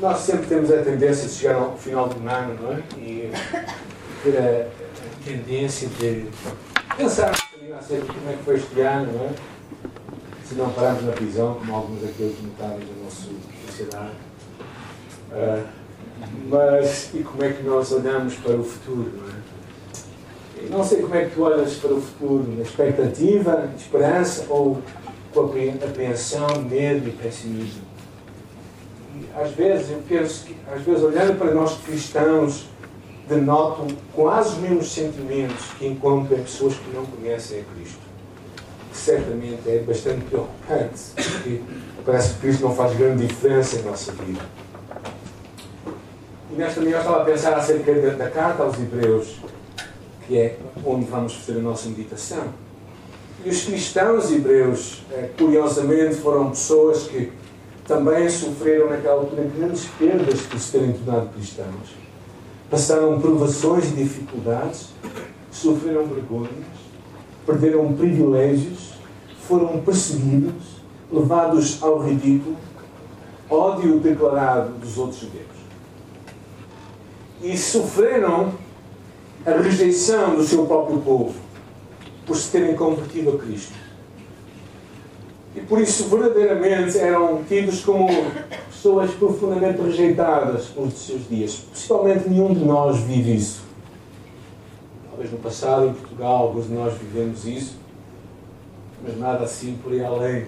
nós sempre temos a tendência de chegar ao final do ano, não é? E ter a, tendência de pensar bocadinho acerca de como é que foi este ano, não é? Se não pararmos na prisão, como alguns daqueles notáveis da nossa sociedade. Uh, mas, e como é que nós olhamos para o futuro, não é? não sei como é que tu olhas para o futuro, na expectativa, esperança ou com apreensão, medo e pessimismo. Às vezes, eu penso que, às vezes, olhando para nós cristãos, denotam quase os mesmos sentimentos que encontram em pessoas que não conhecem a Cristo. Que certamente é bastante preocupante, porque parece que Cristo não faz grande diferença em nossa vida. E nesta manhã eu estava a pensar acerca da, da carta aos Hebreus, que é onde vamos fazer a nossa meditação. E os cristãos hebreus, eh, curiosamente, foram pessoas que também sofreram naquela altura grandes perdas por se terem tornado cristãos. Passaram provações e dificuldades, sofreram vergonhas, perderam privilégios, foram perseguidos, levados ao ridículo, ódio declarado dos outros judeus. E sofreram a rejeição do seu próprio povo por se terem convertido a Cristo. E por isso, verdadeiramente, eram tidos como pessoas profundamente rejeitadas pelos seus dias. Possivelmente nenhum de nós vive isso. Talvez no passado, em Portugal, alguns de nós vivemos isso, mas nada assim por aí além.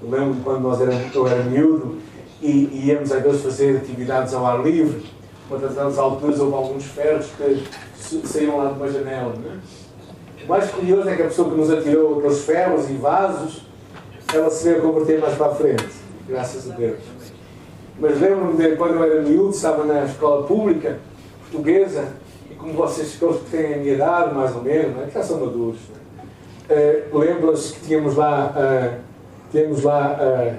Eu lembro quando nós éramos, eu era miúdo e, íamos às vezes fazer atividades ao ar livre. Uma das alturas houve alguns ferros que saíram lá de uma janela. É? O mais curioso é que a pessoa que nos atirou aqueles ferros e vasos, ela se veio a converter mais para a frente. Graças a Deus. Mas lembro-me de quando eu era miúdo, estava na escola pública portuguesa, e como vocês todos que têm a minha idade, mais ou menos, é? que já são maduros, uh, lembram-se que tínhamos lá, uh, tínhamos lá uh,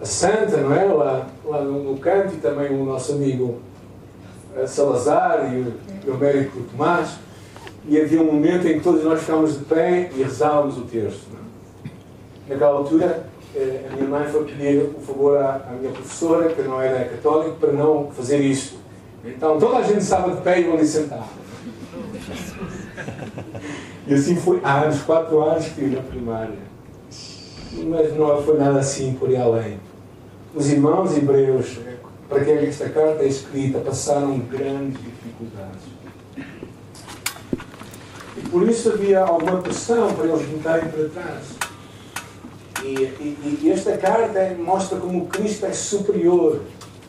a Santa, não é? Lá, lá no, no canto, e também o nosso amigo Salazar e o, e o médico Tomás e havia um momento em que todos nós ficávamos de pé e rezávamos o terço. É? Naquela altura, eh, a minha mãe foi pedir o favor à, à minha professora, que não era católica, para não fazer isso. Então toda a gente estava de pé e eu ali sentado. E assim foi há anos, quatro anos que na primária. Mas não foi nada assim por aí além. Os irmãos hebreus, para quem esta carta é escrita, passaram grandes dificuldades por isso havia alguma pressão para eles voltarem para trás. E, e, esta carta mostra como Cristo é superior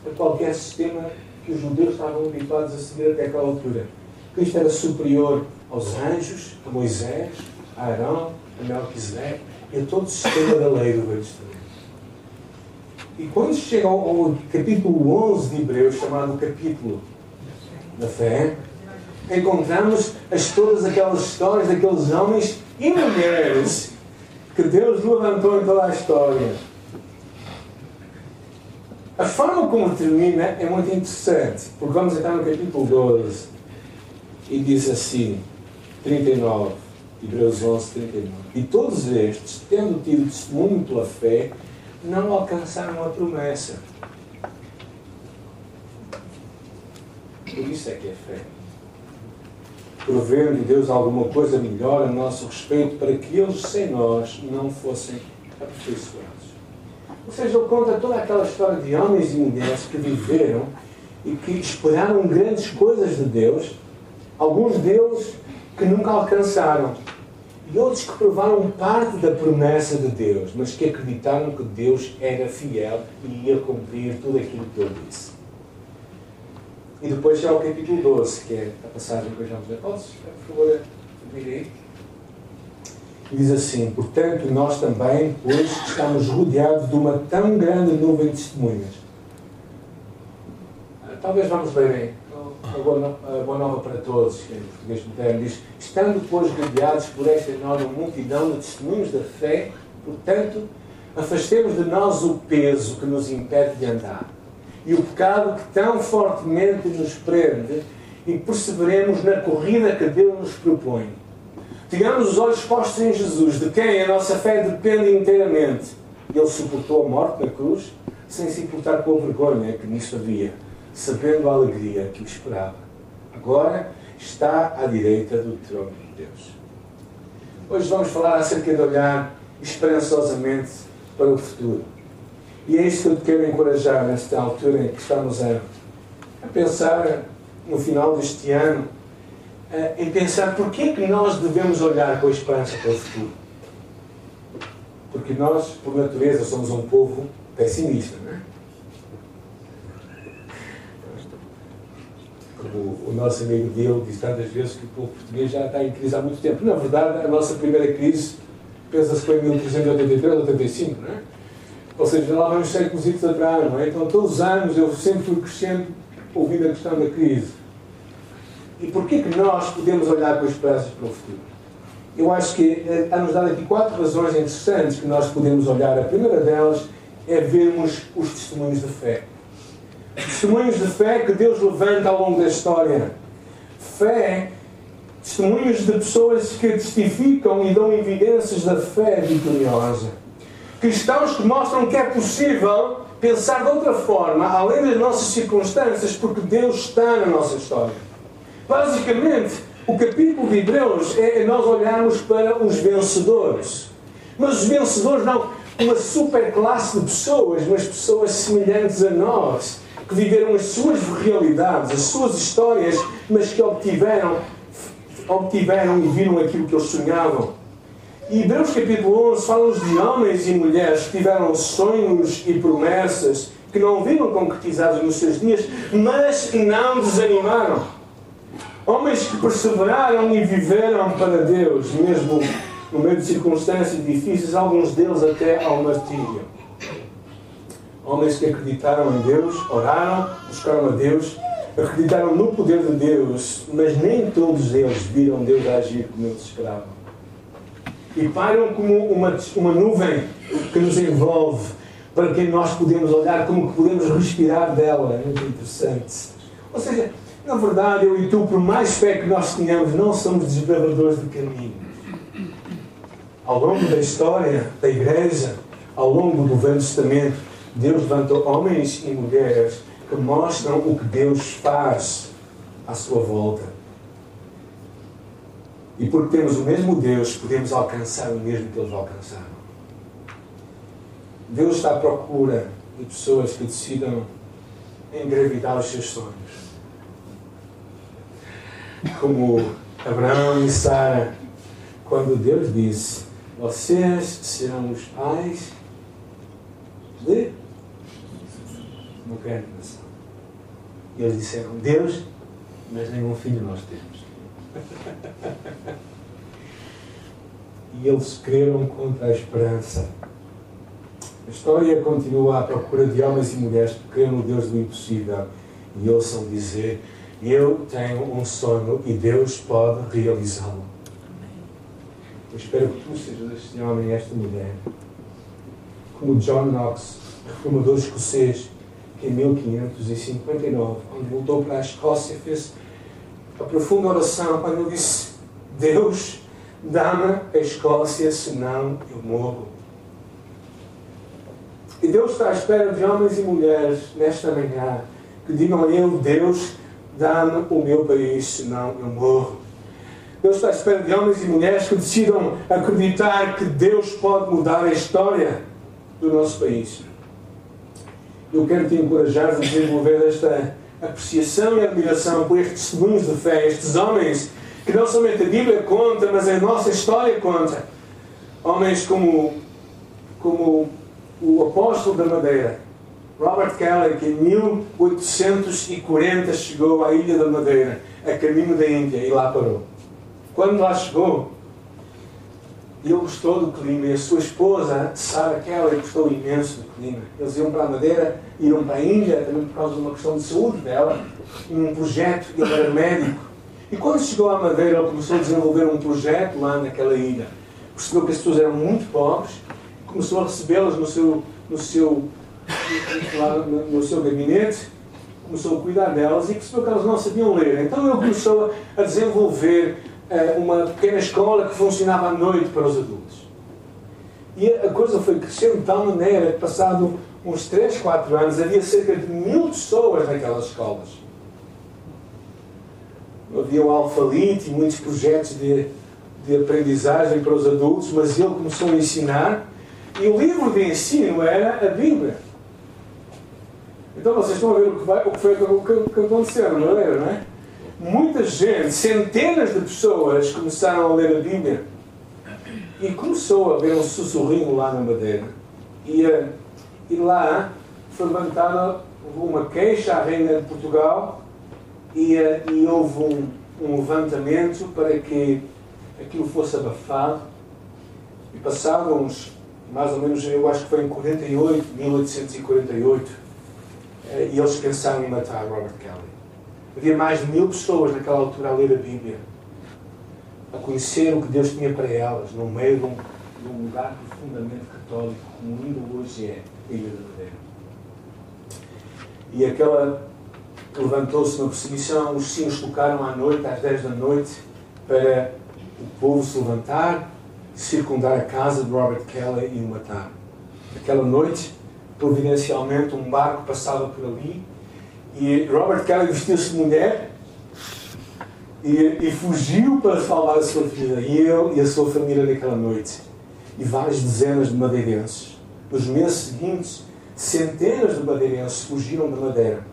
a qualquer sistema que os judeus estavam habituados a seguir até aquela altura. Cristo era superior aos anjos, a Moisés, a Arão, a Melquisedeque e a todo o sistema da lei do Velho Testamento. E quando chega ao, ao capítulo 11 de Hebreus, chamado capítulo da fé, encontramos as, todas aquelas histórias daqueles homens e mulheres que Deus levantou em toda a história. A forma como termina é muito interessante, porque vamos entrar no capítulo 12 e diz assim, 39, Hebreus 11, 39. E todos estes, tendo tido testemunho pela fé, não alcançaram a promessa. Por isso é que é fé provendo Deus alguma coisa melhor a nosso respeito para que eles sem nós não fossem aperfeiçoados. Ou seja, ele conta toda aquela história de homens e mulheres que viveram e que esperaram grandes coisas de Deus, alguns deles que nunca alcançaram, e outros que provaram parte da promessa de Deus, mas que acreditaram que Deus era fiel e ia cumprir tudo aquilo que ele disse. E depois já o capítulo 12, que é a passagem que hoje vamos ler. Podes, por favor, abrir? E diz assim: Portanto, nós também, hoje, estamos rodeados de uma tão grande nuvem de testemunhas. Ah, talvez vamos ler aí. A boa, a boa nova para todos, que é em português moderno, diz: Estando, pois, rodeados por esta enorme multidão de testemunhos da fé, portanto, afastemos de nós o peso que nos impede de andar e o pecado que tão fortemente nos prende e perseveremos na corrida que Deus nos propõe. Tivemos os olhos postos em Jesus, de quem a nossa fé depende inteiramente. Ele suportou a morte na cruz, sem se importar com a vergonha que nisso havia, sabendo a alegria que o esperava. Agora está à direita do trono de Deus. Hoje vamos falar acerca de olhar esperançosamente para o futuro. E é isso que eu te quero encorajar nesta altura em que estamos a, a pensar no final deste ano, a, em pensar porquê é que nós devemos olhar com esperança para o futuro. Porque nós, por natureza, somos um povo pessimista, não é? Como o nosso amigo Diogo diz tantas vezes que o povo português já está em crise há muito tempo. Na verdade, a nossa primeira crise, pensa-se foi em 1383 ou 85, não é? Ou seja, lá vamos séculos atrás, não é? Então, todos os anos eu sempre fui crescendo ouvindo a questão da crise. E porquê que nós podemos olhar com esperanças para o futuro? Eu acho que há-nos dado aqui quatro razões interessantes que nós podemos olhar. A primeira delas é vermos os testemunhos de fé. Testemunhos de fé que Deus levanta ao longo da história. Fé, testemunhos de pessoas que testificam e dão evidências da fé vitoriosa. Cristãos que mostram que é possível pensar de outra forma, além das nossas circunstâncias, porque Deus está na nossa história. Basicamente, o capítulo de Hebreus é nós olharmos para os vencedores. Mas os vencedores não uma super classe de pessoas, mas pessoas semelhantes a nós, que viveram as suas realidades, as suas histórias, mas que obtiveram, obtiveram e viram aquilo que eles sonhavam. E Hebreus capítulo 11 fala-nos de homens e mulheres que tiveram sonhos e promessas que não viram concretizados nos seus dias, mas não desanimaram. Homens que perseveraram e viveram para Deus, mesmo no meio de circunstâncias difíceis, alguns deles até ao martírio. Homens que acreditaram em Deus, oraram, buscaram a Deus, acreditaram no poder de Deus, mas nem todos eles viram Deus agir como eles esperavam. E param como uma, uma nuvem que nos envolve, para quem nós podemos olhar, como que podemos respirar dela. É muito interessante. Ou seja, na verdade, eu e tu, por mais fé que nós tenhamos, não somos desbravadores de caminho ao longo da história da Igreja, ao longo do Velho Testamento, Deus levantou homens e mulheres que mostram o que Deus faz à sua volta. E porque temos o mesmo Deus, podemos alcançar o mesmo que eles alcançaram. Deus está à procura de pessoas que decidam engravidar os seus sonhos. Como Abraão e Sara, quando Deus disse: vocês serão os pais de uma grande nação. E eles disseram, Deus, mas nenhum filho nós temos. E eles creram contra a esperança. A história continua à procura de homens e mulheres que creem no Deus do impossível e ouçam dizer: Eu tenho um sonho e Deus pode realizá-lo. Eu espero que tu sejas este homem e esta mulher. Como John Knox, reformador escocês, que em 1559, quando voltou para a Escócia, fez a profunda oração quando ele disse: Deus, dá-me a Escócia, senão eu morro. E Deus está à espera de homens e mulheres nesta manhã que digam a Ele: Deus, dá-me o meu país, senão eu morro. Deus está à espera de homens e mulheres que decidam acreditar que Deus pode mudar a história do nosso país. Eu quero te encorajar a desenvolver esta apreciação e admiração por estes testemunhos de fé, estes homens que não somente a Bíblia conta, mas a nossa história conta. Homens como, como o apóstolo da Madeira, Robert Kelly, que em 1840 chegou à Ilha da Madeira, a caminho da Índia, e lá parou. Quando lá chegou, ele gostou do clima e a sua esposa, Sarah Kelly, gostou imenso do clima. Eles iam para a Madeira, iam para a Índia, também por causa de uma questão de saúde dela, um projeto, ele era médico. E quando chegou à Madeira, ele começou a desenvolver um projeto lá naquela ilha. Percebeu que as pessoas eram muito pobres, começou a recebê-las no seu, no, seu, no seu gabinete, começou a cuidar delas e percebeu que elas não sabiam ler. Então ele começou a desenvolver uma pequena escola que funcionava à noite para os adultos. E a coisa foi crescendo de tal maneira que, passado uns 3, 4 anos, havia cerca de mil pessoas naquelas escolas. Havia o alfalite e muitos projetos de, de aprendizagem para os adultos, mas ele começou a ensinar e o livro de ensino era a Bíblia. Então vocês estão a ver o que, vai, o que foi o que, aconteceu, não é? Muita gente, centenas de pessoas começaram a ler a Bíblia e começou a haver um sussurrinho lá na Madeira. E, eh, e lá foi levantada uma queixa à Reina de Portugal e, eh, e houve um, um levantamento para que aquilo fosse abafado. E passados uns, mais ou menos, eu acho que foi em 48, 1848, eh, e eles pensaram em matar Robert Kelly. Havia mais de mil pessoas naquela altura a ler a Bíblia a conhecer o que Deus tinha para elas, no meio de um, de um lugar profundamente católico, como ainda hoje é a Ilha de Madeira. E aquela levantou-se uma perseguição, os sinos tocaram à noite, às 10 da noite, para o povo se levantar, circundar a casa de Robert Kelly e o matar. Aquela noite, providencialmente, um barco passava por ali e Robert Kelly vestiu-se de mulher e, e, fugiu para salvar a sua vida, e ele e a sua família naquela noite. E várias dezenas de madeirenses. Nos meses seguintes, centenas de madeirenses fugiram da Madeira.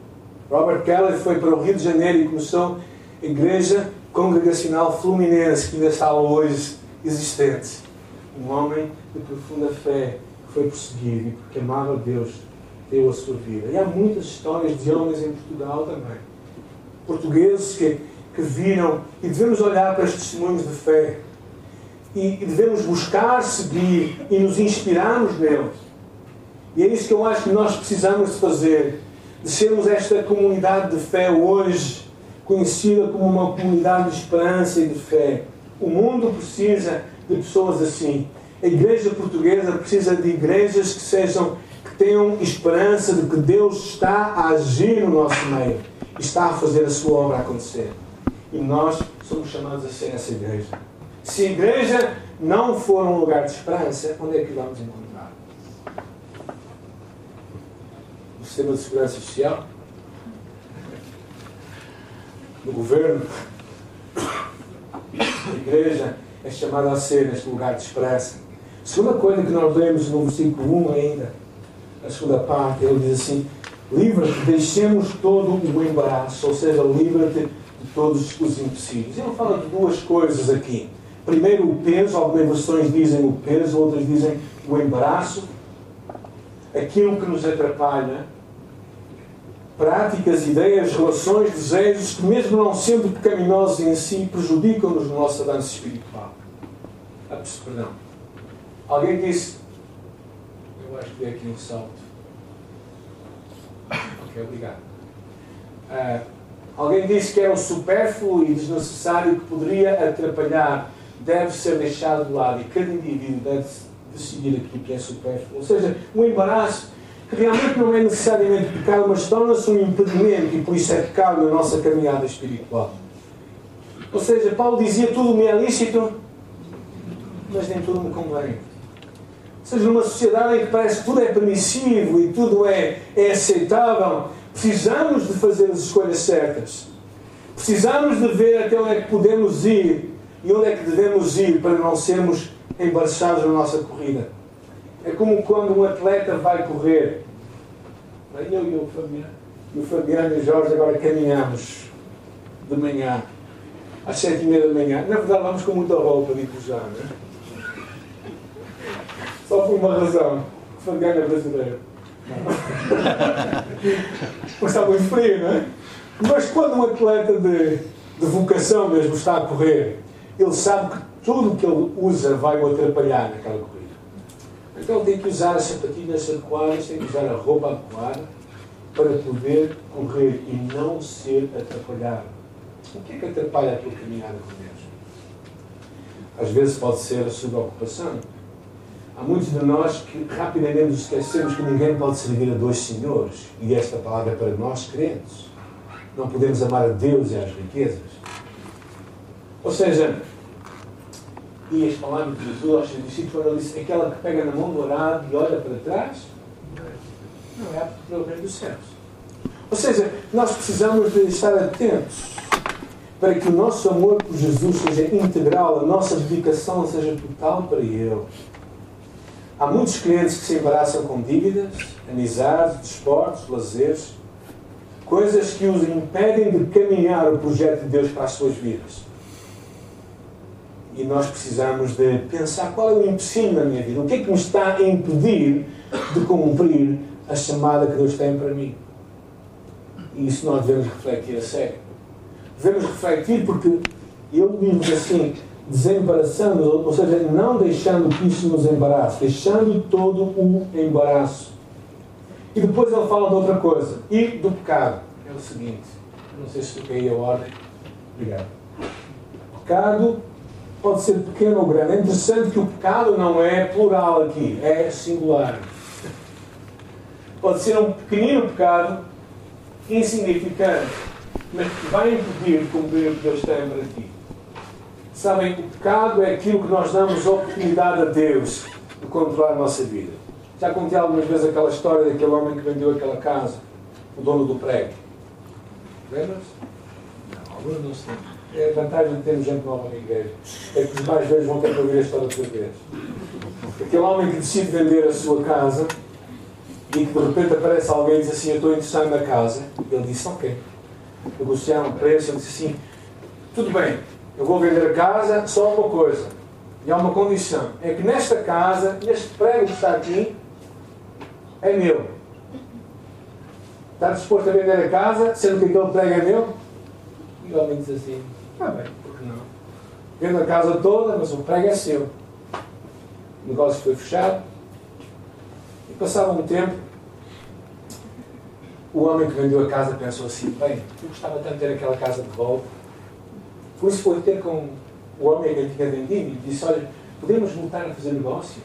Robert Kelly foi para o Rio de Janeiro e começou a Igreja Congregacional Fluminense, que ainda está hoje existente. Um homem de profunda fé que foi perseguido e porque amava Deus, deu a sua vida. E há muitas histórias de homens em Portugal também. Portugueses que que viram e devemos olhar para estes testemunhos de fé e devemos buscar, seguir e nos inspirarmos neles. E é isso que eu acho que nós precisamos de fazer, de sermos esta comunidade de fé hoje, conhecida como uma comunidade de esperança e de fé. O mundo precisa de pessoas assim. A igreja portuguesa precisa de igrejas que sejam tenham esperança de que Deus está a agir no nosso meio está a fazer a sua obra acontecer. E nós somos chamados a ser essa igreja. Se a igreja não for um lugar de esperança, onde é que vamos encontrar? No sistema de segurança social? No governo? A igreja é chamada a ser neste lugar de esperança. Segunda coisa que nós lemos no versículo 1 ainda, a segunda parte, ele diz assim: livra-te, deixemos todo o embaraço, ou seja, livra-te de todos os empecilhos. Ele fala de duas coisas aqui. Primeiro, o peso, algumas versões dizem o peso, outras dizem o embaraço, aquilo que nos atrapalha, práticas, ideias, relações, desejos que, mesmo não sendo pecaminosos em si, prejudicam-nos no nosso avanço espiritual. Ah, perdão. Alguém disse. Eu acho aqui um salto. Ok, obrigado. Uh, Alguém disse que era um supérfluo e desnecessário que poderia atrapalhar, deve ser deixado de lado e cada indivíduo deve decidir aquilo que é supérfluo. Ou seja, um embaraço que realmente não é necessariamente pecado, mas torna-se um impedimento e por isso é pecado na nossa caminhada espiritual. Ou seja, Paulo dizia tudo me é lícito, mas nem tudo me convém. Seja, numa sociedade em que parece que tudo é permissivo e tudo é, é aceitável, Precisamos de fazer as escolhas certas. Precisamos de ver até onde é que podemos ir e onde é que devemos ir para não sermos embaraçados na nossa corrida. É como quando um atleta vai correr. Eu e o Fabiano, e o Fabiano e o Jorge agora caminhamos de manhã, às sete e meia da manhã. Na verdade, vamos com muita roupa, digo já, não é? Uma razão. É brasileiro. Mas está muito frio, não é? Mas quando um atleta de, de vocação mesmo está a correr, ele sabe que tudo o que ele usa vai o atrapalhar naquela corrida. Então tem que usar as sapatilhas adequadas, tem que usar a roupa adequada para poder correr e não ser atrapalhado. O que é que atrapalha a tua caminhada com Deus? Às vezes pode ser a sua ocupação Há muitos de nós que rapidamente nos esquecemos que ninguém pode servir a dois senhores. E esta palavra é para nós crentes. Não podemos amar a Deus e às riquezas. Ou seja, e as palavras de Jesus aos seus discípulos, ele disse: aquela que pega na mão do arado e olha para trás, não é apto para o dos céus. Ou seja, nós precisamos de estar atentos para que o nosso amor por Jesus seja integral, a nossa dedicação seja total para Ele. Há muitos clientes que se embaraçam com dívidas, amizades, desportos, lazeres, coisas que os impedem de caminhar o projeto de Deus para as suas vidas. E nós precisamos de pensar qual é o empecilho na minha vida, o que é que me está a impedir de cumprir a chamada que Deus tem para mim. E isso nós devemos refletir a sério. Devemos refletir porque ele diz assim, desembaraçando, ou seja, não deixando que isso nos embarace, deixando todo o embaraço. E depois ele fala de outra coisa, e do pecado. É o seguinte, não sei se toquei a ordem. Obrigado. Pecado pode ser pequeno ou grande. É interessante que o pecado não é plural aqui, é singular. Pode ser um pequenino pecado, insignificante, mas que vai impedir de cumprir o que Deus tem para ti. Sabem, o pecado é aquilo que nós damos oportunidade a Deus de controlar a nossa vida. Já contei algumas vezes aquela história daquele homem que vendeu aquela casa, o dono do prédio. Lembra-se? Não, agora não se É a vantagem de termos gente nova na igreja. É que os mais velhos vão ter que ouvir a história outra vez. Aquele homem que decide vender a sua casa e que de repente aparece alguém e diz assim: Eu estou interessado na casa. Ele disse: Ok. Negociaram o preço. Ele disse assim: Tudo bem, eu vou vender a casa, só uma coisa. E há uma condição: é que nesta casa, neste prédio que está aqui, é meu. Está disposto a vender a casa, sendo que aquele prédio é meu? E o homem diz assim: Está bem, por que não? Vendo a casa toda, mas o prédio é seu. O negócio foi fechado. E passado um tempo, o homem que vendeu a casa pensou assim: Bem, eu gostava tanto de ter aquela casa de volta por isso foi ter com o homem que tinha vendido e disse, olha, podemos voltar a fazer negócio?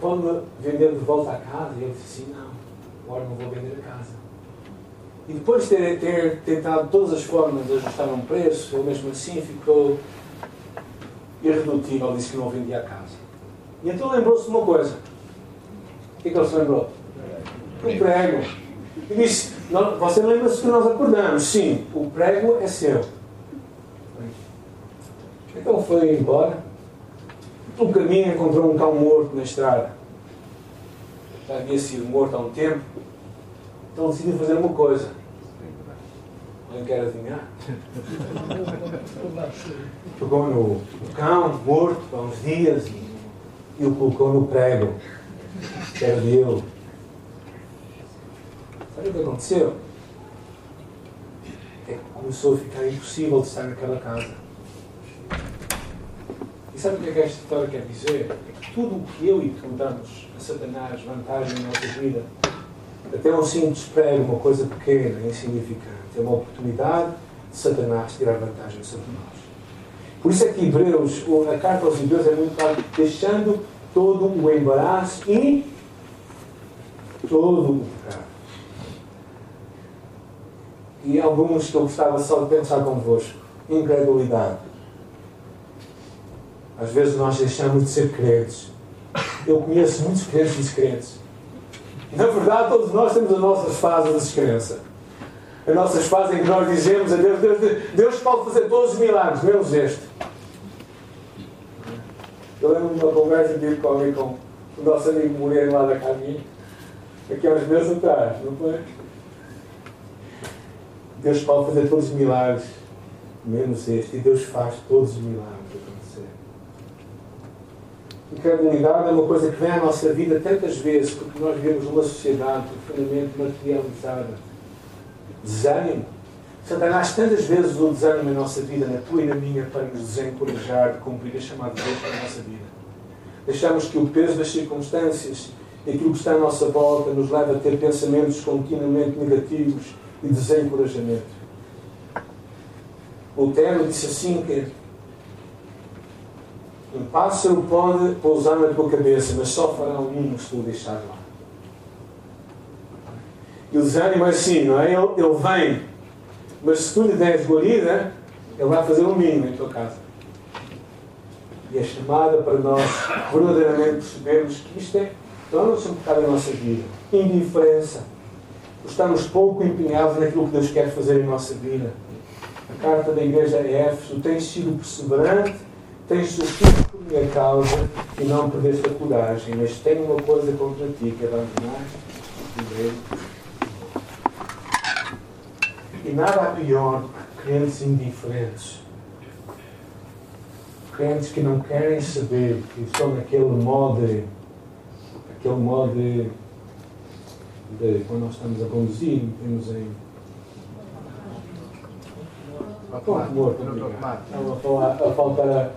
Pode-me vender de volta a casa? E ele disse assim, não, agora não vou vender a casa. E depois de ter, ter tentado todas as formas de ajustar um preço, ele mesmo assim ficou irredutível, disse que não vendia a casa. E então lembrou-se de uma coisa. O que é que ele se lembrou? Um prego. E disse, você lembra-se que nós acordamos? Sim, o prego é seu. Então foi embora. No caminho encontrou um cão morto na estrada. Já havia sido morto há um tempo. Então decidiu fazer uma coisa. Alguém quer adivinhar? Pegou no, no cão morto há uns dias e, e o colocou no prego. Dele. Sabe o que aconteceu? É que começou a ficar impossível de estar naquela casa. E sabe o que é que esta história quer dizer? É que tudo o que eu e tu damos a Satanás vantagem na nossa vida, até um simples prego, uma coisa pequena, insignificante, é uma oportunidade de Satanás tirar vantagem sobre nós. Por isso é que Hebreus, a carta aos Hebreus é muito clara, deixando todo o embaraço e todo o pecado. E alguns que eu gostava só de pensar convosco. Incredulidade às vezes nós deixamos de ser crentes. Eu conheço muitos crentes descrentes. Na verdade, todos nós temos as nossas fases de descrença. As nossas fases em que nós dizemos a Deus, Deus, Deus pode fazer todos os milagres, menos este. Eu lembro de uma conversa que tive com com o nosso amigo Moreira lá da caminha, aqui há uns meses atrás, não foi? Deus pode fazer todos os milagres, menos este, e Deus faz todos os milagres. Incredulidade é uma coisa que vem à nossa vida tantas vezes porque nós vivemos numa sociedade profundamente materializada. Desânimo. Satanás tantas vezes o desânimo na nossa vida, na tua e na minha, para nos desencorajar de cumprir a chamada de Deus para a nossa vida. Deixamos que o peso das circunstâncias e aquilo que está à nossa volta nos leve a ter pensamentos continuamente negativos e desencorajamento. Lutero disse assim que um pássaro pode pousar na tua cabeça, mas só fará um se tu o deixar lá. E o desânimo é assim, não é? Ele, ele vem, mas se tu lhe deres guarida, ele vai fazer um ninho em tua casa. E é chamada para nós verdadeiramente percebermos que isto é torna-se um pecado em nossa vida. Indiferença. Estamos pouco empenhados naquilo que Deus quer fazer em nossa vida. A carta da igreja é Éfeso, tens sido perseverante, tens sofrido por minha causa e não perdeste a coragem, mas tenho uma coisa contra ti, que é abandonar e nada há pior que crentes indiferentes. Crentes que não querem saber, que estão naquele modo, aquele modo de, de quando nós estamos a conduzir, temos em ponto morto, Estava a, falar, a faltar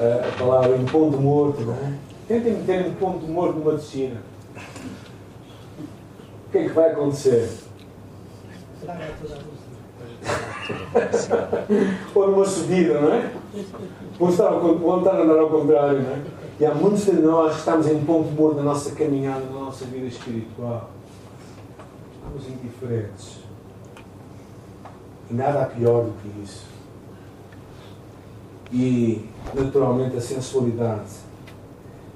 a, palavra em ponto morto, não é? Tentem meter um ponto morto numa piscina. O que é que vai acontecer? Ou numa subida, não é? Vamos estar, vamos estar a andar ao contrário, não é? E há muitos de nós que estamos em ponto morto na nossa caminhada, na nossa vida espiritual. Estamos indiferentes. E nada há pior do que isso. E, naturalmente, a sensualidade.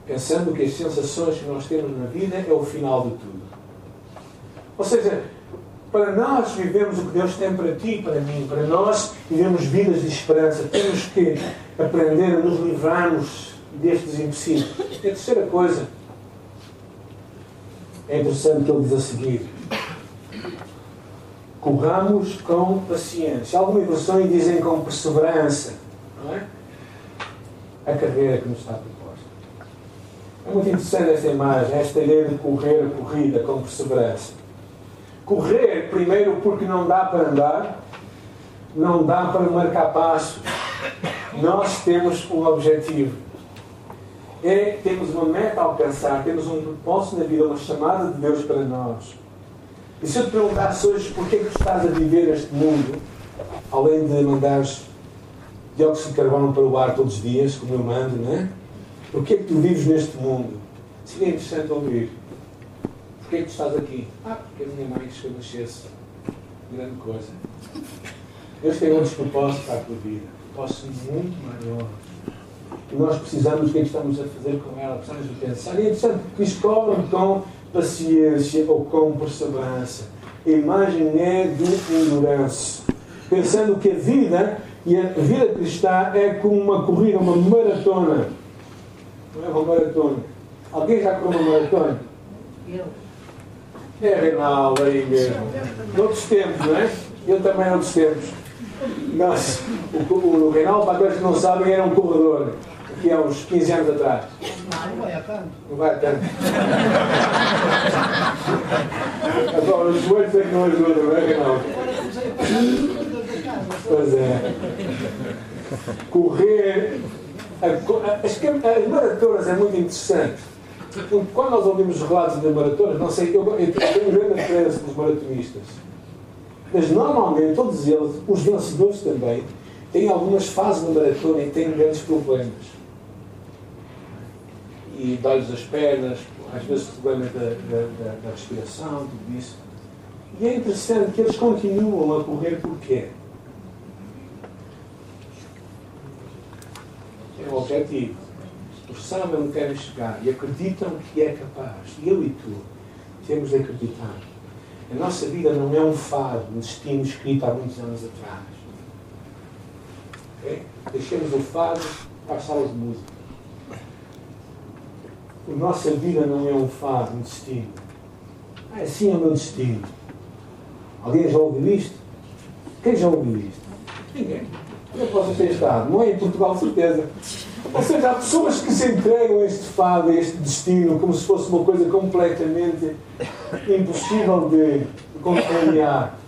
Pensando que as sensações que nós temos na vida é o final de tudo. Ou seja, para nós vivemos o que Deus tem para ti e para mim, para nós vivemos vidas de esperança, temos que aprender a nos livrarmos destes empecilhos. E a terceira coisa, é interessante que ele diz a seguir: corramos com paciência. Algumas versões dizem com perseverança. Não é? A carreira que nos está proposta. É muito interessante esta imagem, esta ideia de correr a corrida com perseverança. Correr, primeiro, porque não dá para andar, não dá para marcar passo. Nós temos um objetivo. É, temos uma meta a alcançar, temos um propósito na vida, uma chamada de Deus para nós. E se eu te perguntasse hoje porquê que tu estás a viver este mundo, além de mandares dióxido de carbono para o ar todos os dias, como eu mando, não é? Porquê que tu vives neste mundo? Seria interessante ouvir. Porquê que tu estás aqui? Ah, porque a minha mãe quis que eu nascesse. Grande coisa. Deus tem outros propósitos para a tua vida. Propósitos muito maiores. E nós precisamos do que é que estamos a fazer com ela. Precisamos de pensar. E é interessante porque escolhem com paciência ou com perseverança. A imagem é de endurance. Pensando que a vida e a vida cristã é como uma corrida, uma maratona. Não é uma maratona. Alguém já correu uma maratona? Eu. É, Reinaldo, aí mesmo. Noutros tempos, não é? Eu também noutros tempos. Nós, o, o Reinaldo, para aqueles que não sabem, era um corredor. Aqui há uns 15 anos atrás. Não vai a tanto. Não vai a tanto. Agora, os joelhos é que não ajudam, não é, Reinaldo? Pois é. Correr. As, as maratonas é muito interessante. Quando nós ouvimos relatos de maratonas, não sei, eu, eu tenho grande diferença dos maratonistas. Mas normalmente, todos eles, os vencedores também, têm algumas fases de maratona e têm grandes problemas e dói-lhes as pernas, às vezes problemas da, da, da, respiração, tudo isso. E é interessante que eles continuam a correr porquê? É o objetivo. Eles sabem onde querem chegar e acreditam que é capaz. E eu e tu temos de acreditar. A nossa vida não é um fado, um destino escrito há muitos anos atrás. Okay? Deixemos o fado para as salas de música. A nossa vida não é um fado, um destino. Ah, assim é o meu destino. Alguém já ouviu isto? Quem já ouviu isto? Ninguém. Eu posso ter estado. Não é em Portugal, certeza. Ou seja, há pessoas que se entregam a este fado, a este destino, como se fosse uma coisa completamente impossível de contrariar.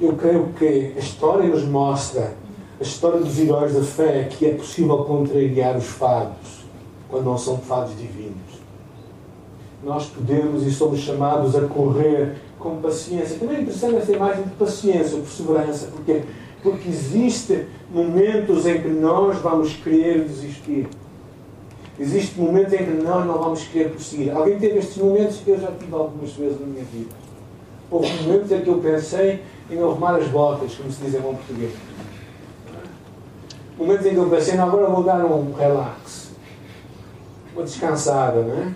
Eu creio que a história nos mostra, a história dos heróis da fé, que é possível contrariar os fados, quando não são fados divinos nós podemos e somos chamados a correr com paciência. Também é interessante esta imagem de paciência perseverança, porque, porque existem momentos em que nós vamos querer desistir. Existem momentos em que nós não vamos querer prosseguir. Alguém teve estes momentos? Eu já tive algumas vezes na minha vida. Houve momentos em que eu pensei em arrumar as botas, como se diz em bom português. Momentos em que eu pensei, agora vou dar um relax. Uma descansada, não é?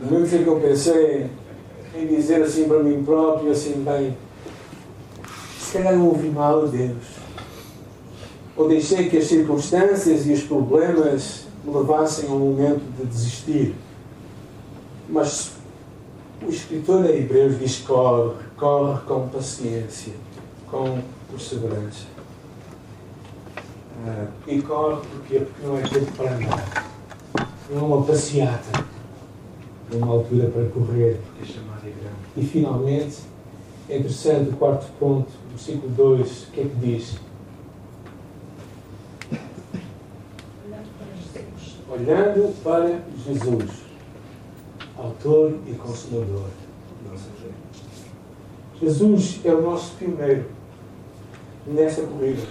Momentos em que eu pensei em dizer assim para mim próprio, assim, bem, se calhar não ouvi mal a Deus. Ou deixei que as circunstâncias e os problemas me levassem a um momento de desistir. Mas o escritor de Hebreus diz: corre, corre com paciência, com perseverança. Ah, e corre porquê? porque não é tempo para andar. Não é uma passeata. É uma altura para correr, porque é chamada é grande. E finalmente, é interessante o quarto ponto, versículo 2, o que é que diz? Olhando para Jesus, autor e consumador da nossa fé. Jesus é o nosso pioneiro nesta corrida.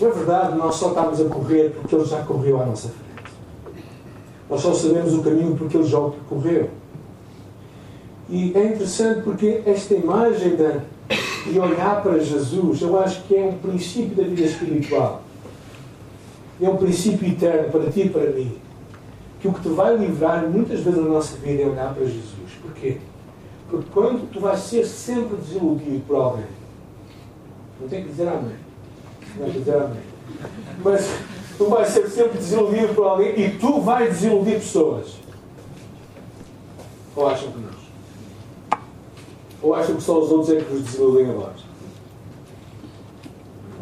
É verdade, nós só estamos a correr porque Ele já correu à nossa frente. Nós só sabemos o caminho porque Ele já o percorreu. E é interessante porque esta imagem de, de olhar para Jesus, eu acho que é um princípio da vida espiritual. É um princípio eterno para ti e para mim. Que o que te vai livrar muitas vezes na nossa vida é olhar para Jesus. Porquê? Porque quando tu vais ser sempre desiludido por alguém, não tem que dizer amém. Não tem que dizer amém. Mas tu vais ser sempre desiludido por alguém e tu vais desiludir pessoas. Ou acham que não? Ou acham que só os outros é que vos desiludem a vós?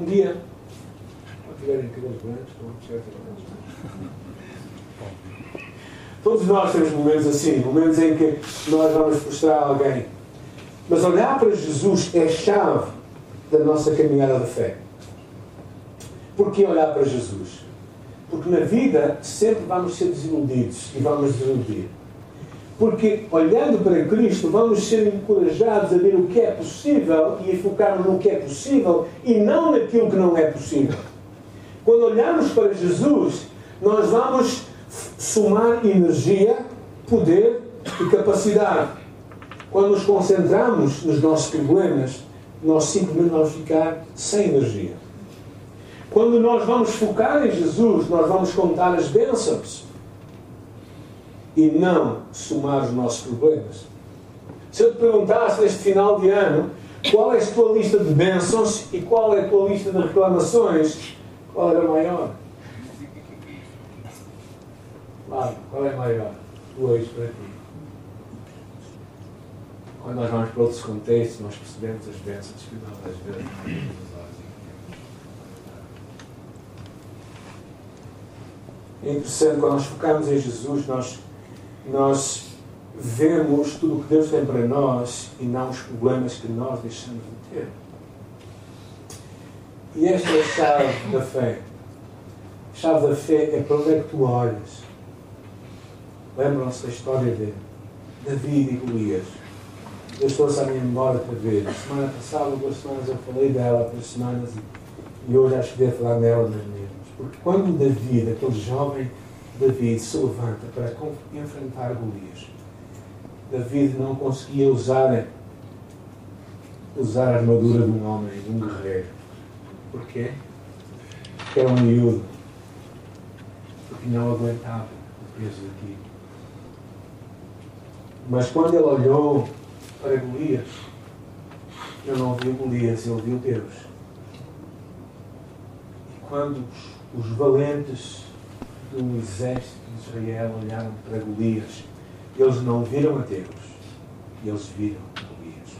Um dia, brancos, Todos nós temos momentos assim, momentos em que nós vamos frustrar alguém. Mas olhar para Jesus é a chave da nossa caminhada de fé. Por que olhar para Jesus? Porque na vida sempre vamos ser desiludidos e vamos desiludir. Porque olhando para Cristo vamos ser encorajados a ver o que é possível e a focarmos no que é possível e não naquilo que não é possível. Quando olhamos para Jesus, nós vamos somar energia, poder e capacidade. Quando nos concentramos nos nossos problemas, nós simplesmente vamos ficar sem energia. Quando nós vamos focar em Jesus, nós vamos contar as bênçãos e não somar os nossos problemas. Se eu te perguntasse neste final de ano qual é a tua lista de bênçãos e qual é a tua lista de reclamações, qual era maior? qual é maior? Hoje para ti. Quando nós vamos para outros contextos, nós percebemos as bênçãos que não às vezes É interessante, quando nós focamos em Jesus, nós, nós vemos tudo o que Deus tem para nós e não os problemas que nós deixamos de ter. E esta é a chave da fé. A chave da fé é para onde é que tu olhas. Lembram-se da história de David e Golias. Eu estou a minha memória para ver. Semana passada, duas semanas, eu falei dela, três semanas, e hoje acho que devo falar nela nas mesmas. Porque quando David, aquele jovem David, se levanta para enfrentar Golias, David não conseguia usar, usar a armadura de um homem, de um guerreiro. Porquê? Porque era um miúdo. Porque não aguentava o peso daquilo. Mas quando ele olhou para Golias, ele não viu Golias, ele viu Deus. E quando os, os valentes do exército de Israel olharam para Golias, eles não viram a Deus, eles viram Golias.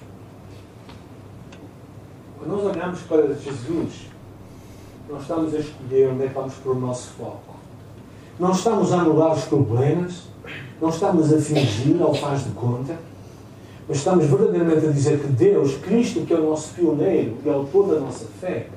Quando nós olhamos para Jesus, nós estamos a escolher onde é que vamos pôr o nosso foco. Não estamos a anular os problemas, não estamos a fingir ao faz de conta, mas estamos verdadeiramente a dizer que Deus, Cristo, que é o nosso pioneiro e autor da nossa fé,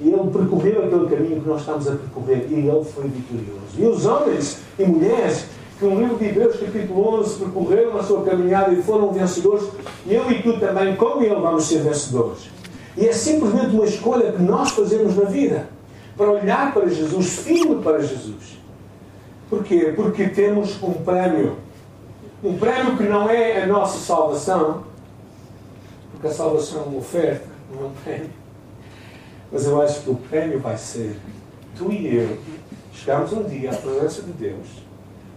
e Ele percorreu aquele caminho que nós estamos a percorrer e Ele foi vitorioso. E os homens e mulheres que no livro de Hebreus, capítulo 11, percorreram a sua caminhada e foram vencedores, eu e tu também, como Ele, vamos ser vencedores. E é simplesmente uma escolha que nós fazemos na vida para olhar para Jesus, firme para Jesus. Porquê? Porque temos um prémio. Um prémio que não é a nossa salvação, porque a salvação é uma oferta, não é um prémio. Mas eu acho que o prémio vai ser tu e eu chegarmos um dia à presença de Deus,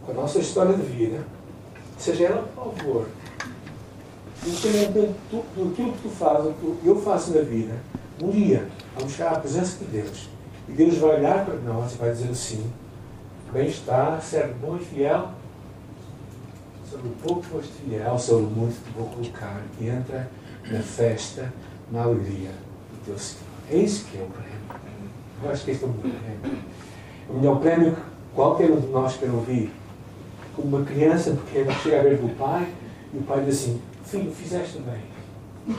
com a nossa história de vida, seja ela qual for, independentemente do que tu fazes, do que eu faço na vida, um dia vamos chegar à presença de Deus e Deus vai olhar para nós e vai dizer assim: bem está, servo bom e fiel, sobre o pouco foste fiel, sobre o muito te vou colocar, entra na festa, na alegria do teu Senhor. É isso que é o prémio. Eu acho que este é o melhor prémio. O melhor prémio que qualquer um de nós quer ouvir. Como uma criança pequena chega a ver do pai e o pai diz assim: Filho, fizeste bem.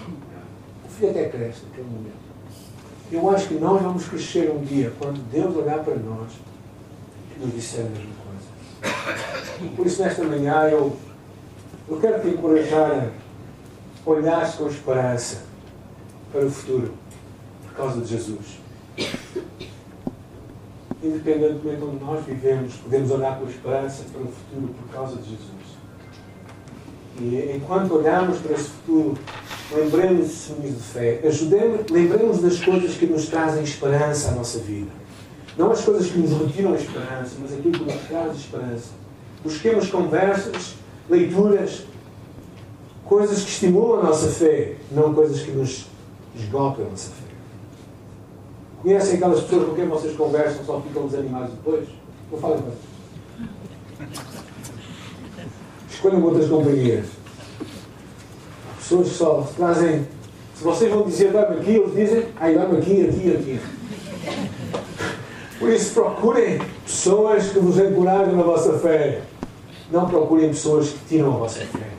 O filho até cresce naquele momento. Eu acho que nós vamos crescer um dia quando Deus olhar para nós e nos disser a mesma coisa. Por isso, nesta manhã, eu, eu quero te encorajar a olhar com esperança para o futuro por causa de Jesus. Independentemente de onde nós vivemos, podemos olhar com esperança para o futuro por causa de Jesus. E enquanto olhamos para esse futuro, lembremos de de fé, ajudemos, lembremos das coisas que nos trazem esperança à nossa vida. Não as coisas que nos retiram a esperança, mas aquilo que nos traz esperança. Busquemos conversas, leituras, coisas que estimulam a nossa fé, não coisas que nos esgotam a nossa fé. Conhecem aquelas pessoas com quem vocês conversam só ficam desanimados depois? Não com Escolham outras companhias. As pessoas só trazem. Se vocês vão dizer dá-me aqui, eles dizem, ai dá-me aqui, aqui, aqui. Por isso procurem pessoas que vos encorajam na vossa fé. Não procurem pessoas que tiram a vossa fé.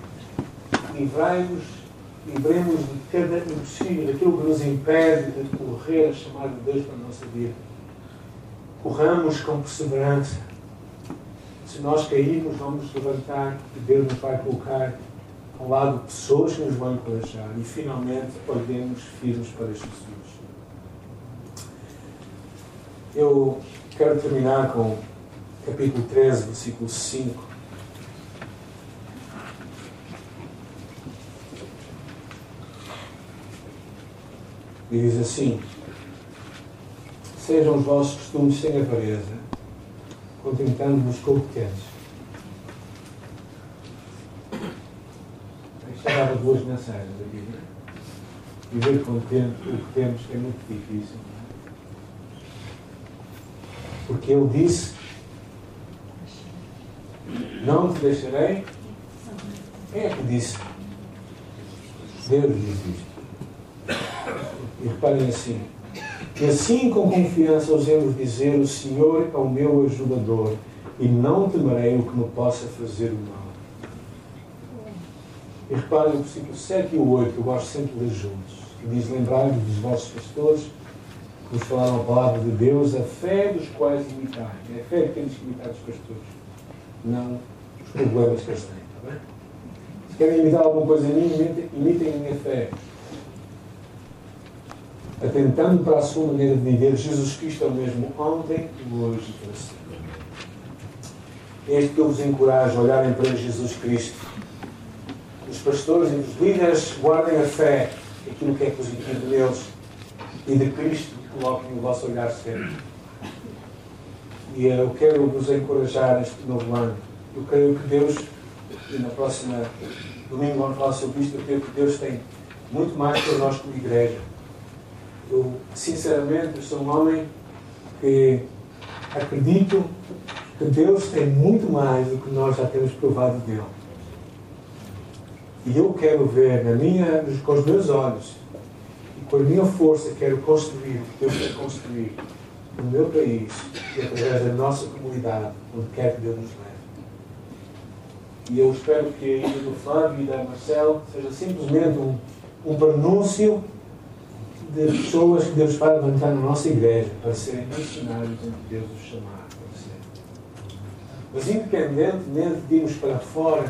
Livrai-vos livremos de cada impossível, daquilo que nos impede de correr a chamar de Deus para a nossa vida. Corramos com perseverança. Se nós cairmos, vamos levantar e Deus nos vai colocar ao lado de pessoas que nos vão encorajar e finalmente olhemos firmes para Jesus. Eu quero terminar com capítulo 13, versículo 5. Diz assim: Sejam os vossos costumes sem avareza, contentando-vos com o que tens. Isto dava duas mensagens aqui. Né? Viver contente o que temos é muito difícil. Porque ele disse: Não te deixarei. Quem é que disse? Deus diz isto. E reparem assim. E assim com confiança ousemos dizer: O Senhor é o meu ajudador, e não temerei o que me possa fazer o mal. E reparem no versículo 7 e o 8, que eu gosto sempre de ler juntos, que diz: Lembrai-vos dos vossos pastores que vos falaram a palavra de Deus, a fé dos quais imitai. É a fé que temos que imitar dos pastores, não os problemas que eles têm. Está bem? Se querem imitar alguma coisa em mim, imitem, imitem a minha fé atentando para a sua maneira de viver, Jesus Cristo é o mesmo ontem, hoje e para sempre. É este que eu vos encorajo a olharem para Jesus Cristo. Os pastores e os líderes guardem a fé, aquilo que é positivo neles, e de Cristo coloquem o vosso olhar sempre. E eu quero vos encorajar neste novo ano. Eu creio que Deus, e na próxima domingo vamos falar sobre isto, eu creio que Deus tem muito mais para nós como igreja eu, sinceramente, sou um homem que acredito que Deus tem muito mais do que nós já temos provado dele. E eu quero ver na minha, com os meus olhos e com a minha força, quero construir o que Deus quer construir no meu país e através da nossa comunidade, onde quer que Deus nos leve. E eu espero que a ida do Flávio e da Marcelo seja simplesmente um, um pronúncio de pessoas que Deus vai levantar na nossa igreja para serem missionários onde Deus os chamar para ser. Mas independentemente de irmos para fora,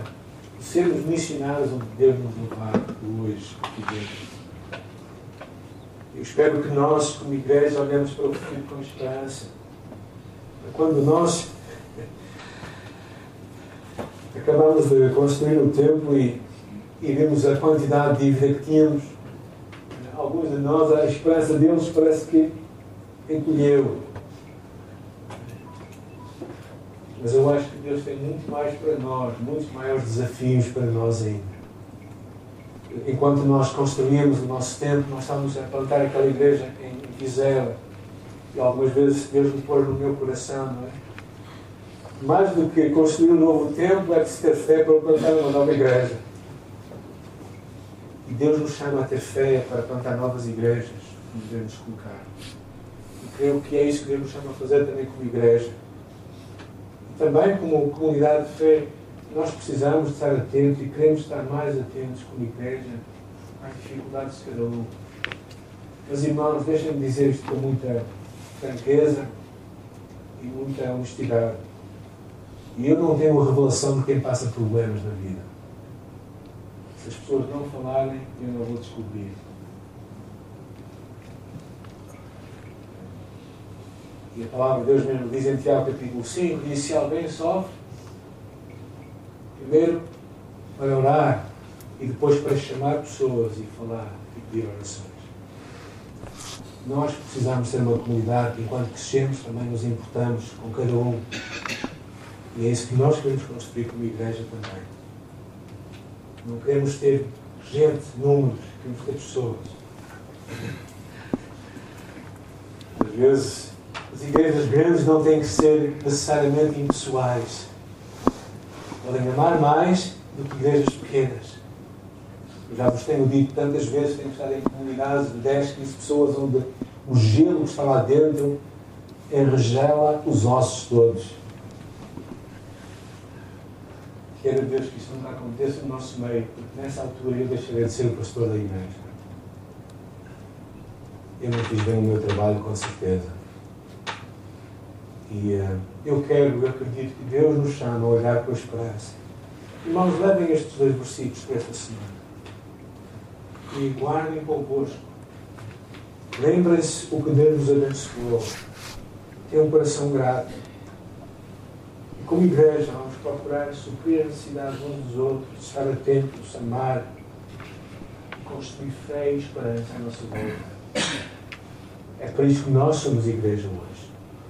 sermos missionários onde Deus nos levar hoje, aqui dentro. Eu espero que nós, como igreja, olhemos para o futuro com esperança. Quando nós acabamos de construir o templo e, e vimos a quantidade de dívida que tínhamos, alguns de nós, a esperança deles parece que encolheu. Mas eu acho que Deus tem muito mais para nós, muitos maiores desafios para nós ainda. Enquanto nós construímos o nosso tempo, nós estávamos a plantar aquela igreja em Vizela. E algumas vezes Deus me pôs no meu coração, não é? Mais do que construir um novo templo, é preciso ter fé para plantar uma nova igreja. E Deus nos chama a ter fé para plantar novas igrejas, como devemos colocar. E creio que é isso que Deus nos chama a fazer também como igreja também como comunidade de fé, nós precisamos de estar atentos e queremos estar mais atentos como igreja às dificuldades de cada um. Meus irmãos, deixem-me dizer isto com muita franqueza e muita honestidade. E eu não tenho a revelação de quem passa problemas na vida. Se as pessoas não falarem, eu não vou descobrir. E a palavra de Deus mesmo diz em Tiago capítulo 5, diz se alguém sofre, primeiro para orar e depois para chamar pessoas e falar e pedir orações. Nós precisamos ser uma comunidade que, enquanto crescemos, também nos importamos com cada um. E é isso que nós queremos construir como igreja também. Não queremos ter gente, números, queremos ter pessoas. Às vezes as igrejas grandes não têm que ser necessariamente impessoais. Podem amar mais do que igrejas pequenas. Eu já vos tenho dito tantas vezes, tenho estado em comunidades de 10, 15 pessoas onde o gelo que está lá dentro enregela os ossos todos. Quero Deus que isso nunca aconteça no nosso meio, porque nessa altura eu deixarei de ser o pastor da igreja. Eu não fiz bem o meu trabalho, com certeza. E uh, eu quero, eu acredito que Deus nos chama a olhar com a esperança. Irmãos, levem estes dois versículos para esta semana. E guardem convosco. Lembrem-se o que Deus nos abençoou. Tenham um coração grato. E como igreja, vamos procurar suprir as necessidades uns dos outros, estar atentos, amar, construir fé e esperança à nossa volta. É por isso que nós somos igreja hoje.